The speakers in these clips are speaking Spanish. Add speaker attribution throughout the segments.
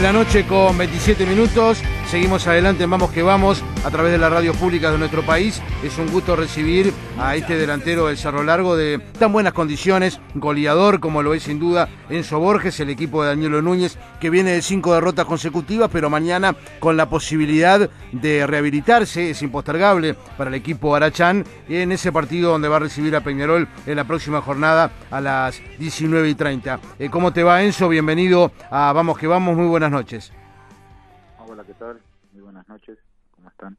Speaker 1: de la noche con 27 minutos. Seguimos adelante, vamos que vamos, a través de las radios públicas de nuestro país. Es un gusto recibir a este delantero del Cerro Largo de tan buenas condiciones, goleador como lo es sin duda Enzo Borges, el equipo de Danielo Núñez, que viene de cinco derrotas consecutivas, pero mañana con la posibilidad de rehabilitarse, es impostergable para el equipo Arachán, en ese partido donde va a recibir a Peñarol en la próxima jornada a las 19 y 30. Eh, ¿Cómo te va Enzo? Bienvenido a Vamos que Vamos, muy buenas noches.
Speaker 2: Buenas noches, ¿cómo están?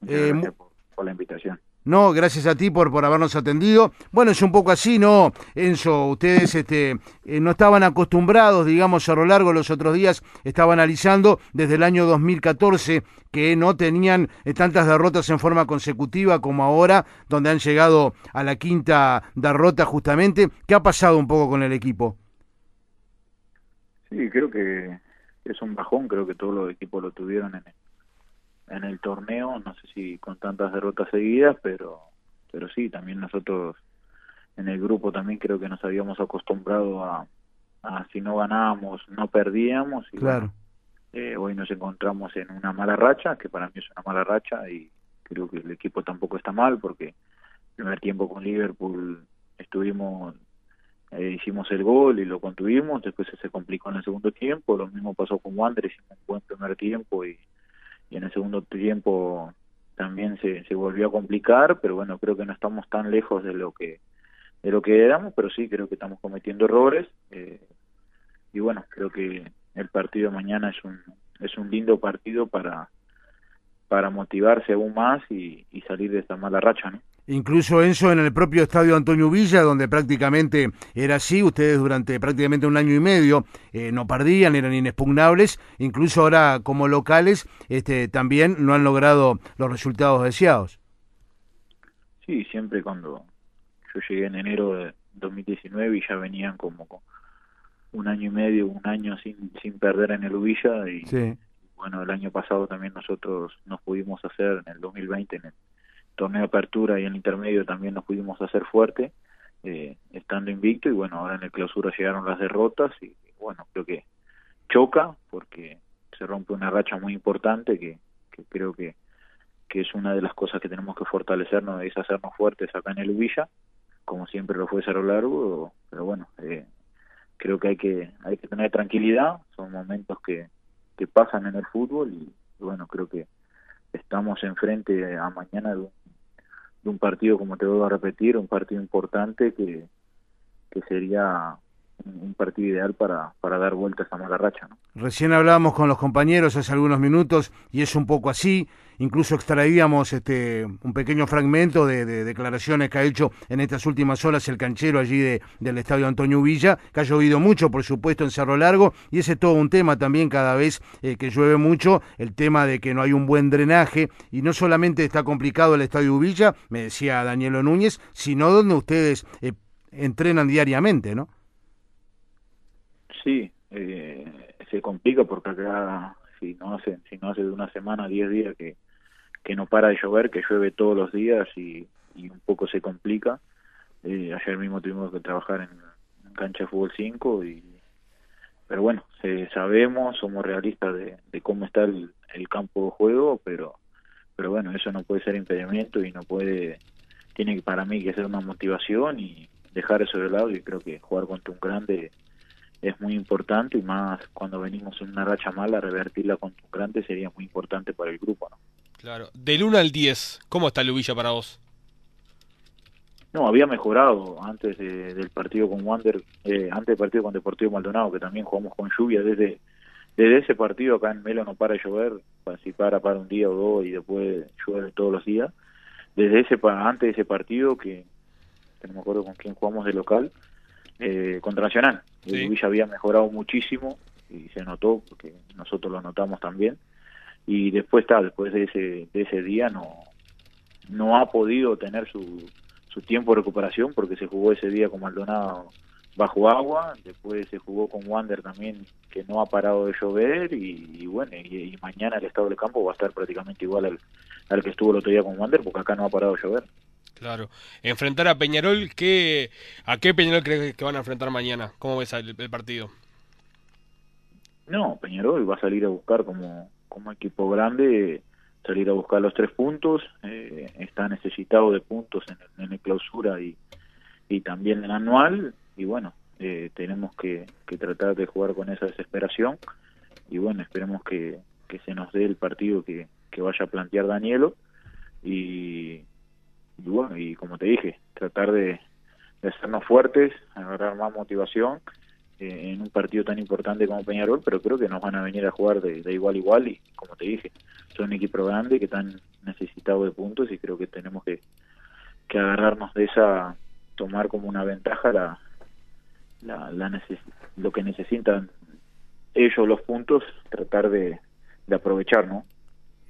Speaker 2: Muchas eh, gracias por, la invitación.
Speaker 1: No, gracias a ti por, por habernos atendido. Bueno, es un poco así, ¿no? Enzo, ustedes este, eh, no estaban acostumbrados, digamos, a lo largo los otros días, estaba analizando desde el año 2014 que no tenían eh, tantas derrotas en forma consecutiva como ahora, donde han llegado a la quinta derrota justamente. ¿Qué ha pasado un poco con el equipo?
Speaker 2: Sí, creo que es un bajón, creo que todos los equipos lo tuvieron en el, en el torneo, no sé si con tantas derrotas seguidas, pero pero sí, también nosotros en el grupo también creo que nos habíamos acostumbrado a, a si no ganábamos, no perdíamos. Y
Speaker 1: claro.
Speaker 2: eh, hoy nos encontramos en una mala racha, que para mí es una mala racha y creo que el equipo tampoco está mal porque el primer tiempo con Liverpool estuvimos eh, hicimos el gol y lo contuvimos, después se complicó en el segundo tiempo, lo mismo pasó con Wander, hicimos un buen primer tiempo y, en el segundo tiempo también se, se volvió a complicar, pero bueno, creo que no estamos tan lejos de lo que de lo que éramos, pero sí creo que estamos cometiendo errores eh, y bueno, creo que el partido de mañana es un es un lindo partido para para motivarse aún más y, y salir de esta mala racha, ¿no?
Speaker 1: Incluso Enzo en el propio estadio Antonio Villa, donde prácticamente era así, ustedes durante prácticamente un año y medio eh, no perdían, eran inexpugnables, incluso ahora como locales este, también no han logrado los resultados deseados.
Speaker 2: Sí, siempre cuando yo llegué en enero de 2019 y ya venían como un año y medio, un año sin, sin perder en el Uvilla y bueno, el año pasado también nosotros nos pudimos hacer en el 2020 en el torneo de apertura y en el intermedio también nos pudimos hacer fuerte, eh, estando invicto, y bueno, ahora en el clausura llegaron las derrotas, y bueno, creo que choca, porque se rompe una racha muy importante que, creo que, que es una de las cosas que tenemos que fortalecernos, es hacernos fuertes acá en el Ubilla, como siempre lo fue Cerro Largo, pero bueno, eh, creo que hay que hay que tener tranquilidad, son momentos que, que pasan en el fútbol y, bueno, creo que estamos enfrente a mañana de un un partido, como te vuelvo a repetir, un partido importante que, que sería un partido ideal para, para dar vuelta a esa mala racha. ¿no?
Speaker 1: Recién hablábamos con los compañeros hace algunos minutos y es un poco así. Incluso extraíamos este, un pequeño fragmento de, declaraciones que ha hecho en estas últimas horas el canchero allí de, del estadio Antonio Villa, que ha llovido mucho, por supuesto, en Cerro Largo, y ese es todo un tema también cada vez eh, que llueve mucho, el tema de que no hay un buen drenaje, y no solamente está complicado el estadio Villa, me decía Danielo Núñez, sino donde ustedes eh, entrenan diariamente, ¿no?
Speaker 2: Sí, eh, se complica porque acá si no hace si no hace de una semana, diez días que, que no para de llover, que llueve todos los días y, un poco se complica. Eh, ayer mismo tuvimos que trabajar en, cancha de fútbol 5 y pero bueno, se, sabemos, somos realistas de, de cómo está el, el, campo de juego, pero pero bueno, eso no puede ser impedimento y no puede tiene para mí que ser una motivación y dejar eso de lado y creo que jugar contra un grande es muy importante y más cuando venimos en una racha mala, revertirla con tu grande sería muy importante para el grupo, ¿no?
Speaker 3: Claro. Del 1 al 10, ¿cómo está Lubilla para vos?
Speaker 2: No, había mejorado antes del partido con Wander, eh, antes del partido con Deportivo Maldonado, que también jugamos con lluvia. Desde, desde ese partido acá en Melo no para de llover, si para para un día o dos y después llueve todos los días. Desde ese antes de ese partido, que, que no me acuerdo con quién jugamos de local, eh, contra Nacional. Sí. Villa había mejorado muchísimo y se notó porque nosotros lo notamos también. Y después está, después de ese, de ese día no, no ha podido tener su, su tiempo de recuperación porque se jugó ese día con Maldonado bajo agua, después se jugó con Wander también que no ha parado de llover y, bueno, y, mañana el estado del campo va a estar prácticamente igual al, al que estuvo el otro día con Wander porque acá no ha parado de llover.
Speaker 3: Claro. Enfrentar a Peñarol, ¿qué, ¿a qué Peñarol crees que van a enfrentar mañana? ¿Cómo ves el, partido?
Speaker 2: No, Peñarol va a salir a buscar como, como equipo grande, salir a buscar los tres puntos, eh, está necesitado de puntos en el, en clausura y, y también en el anual, y bueno, eh, tenemos que, que, tratar de jugar con esa desesperación, y bueno, esperemos que, que se nos dé el partido que, que vaya a plantear Danielo, y, y bueno, y como te dije, tratar de, de hacernos fuertes, agarrar más motivación eh, en un partido tan importante como Peñarol, pero creo que nos van a venir a jugar de, igual a igual y como te dije, son un equipo grande que están necesitados de puntos y creo que tenemos que, que agarrarnos de esa, tomar como una ventaja la, la, la lo que necesitan ellos los puntos, tratar de, de aprovechar, ¿no?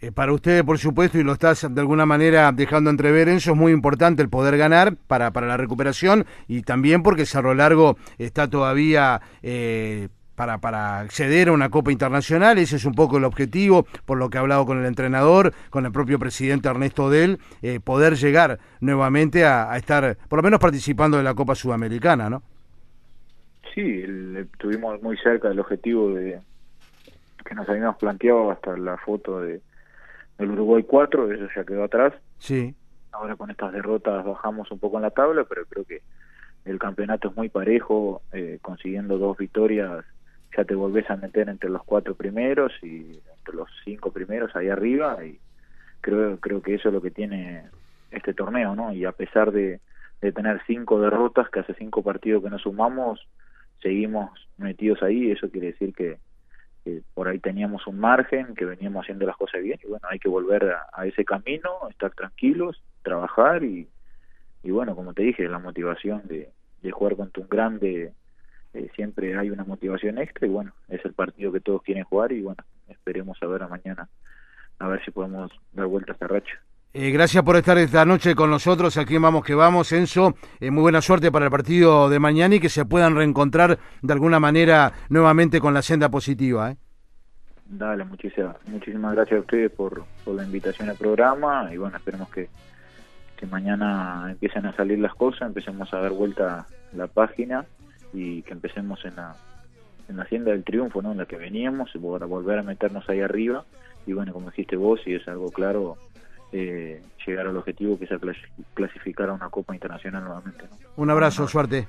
Speaker 1: Eh, para ustedes, por supuesto, y lo estás de alguna manera dejando entrever, eso es muy importante el poder ganar para, para la recuperación y también porque Cerro Largo está todavía eh, para, para acceder a una Copa Internacional. Ese es un poco el objetivo, por lo que he hablado con el entrenador, con el propio presidente Ernesto Del, eh, poder llegar nuevamente a, estar, por lo menos participando de la Copa Sudamericana, ¿no?
Speaker 2: Sí, estuvimos muy cerca del objetivo de que nos habíamos planteado hasta la foto de el Uruguay 4, eso ya quedó atrás.
Speaker 1: Sí.
Speaker 2: Ahora con estas derrotas bajamos un poco en la tabla, pero creo que el campeonato es muy parejo, eh, consiguiendo dos victorias ya te volvés a meter entre los cuatro primeros y entre los cinco primeros ahí arriba y creo creo que eso es lo que tiene este torneo, ¿no? Y a pesar de, de tener cinco derrotas, que hace cinco partidos que nos sumamos, seguimos metidos ahí, eso quiere decir que, por ahí teníamos un margen, que veníamos haciendo las cosas bien y bueno, hay que volver a, ese camino, estar tranquilos, trabajar y, y bueno, como te dije, la motivación de, de jugar contra un grande eh, siempre hay una motivación extra y bueno, es el partido que todos quieren jugar y bueno, esperemos a ver a mañana a ver si podemos dar vuelta a esta racha.
Speaker 1: Eh, gracias por estar esta noche con nosotros aquí Vamos que Vamos, Enzo. Eh, muy buena suerte para el partido de mañana y que se puedan reencontrar de alguna manera nuevamente con la senda positiva. ¿eh?
Speaker 2: Dale, muchísimas, muchísimas gracias a ustedes por, la invitación al programa y bueno, esperemos que, que mañana empiecen a salir las cosas, empecemos a dar vuelta la página y que empecemos en la, en la hacienda del triunfo, ¿no? En la que veníamos, para volver a meternos ahí arriba y bueno, como dijiste vos, y es algo claro, eh, llegar al objetivo que es clasificar a una Copa Internacional nuevamente.
Speaker 1: Un abrazo, suerte.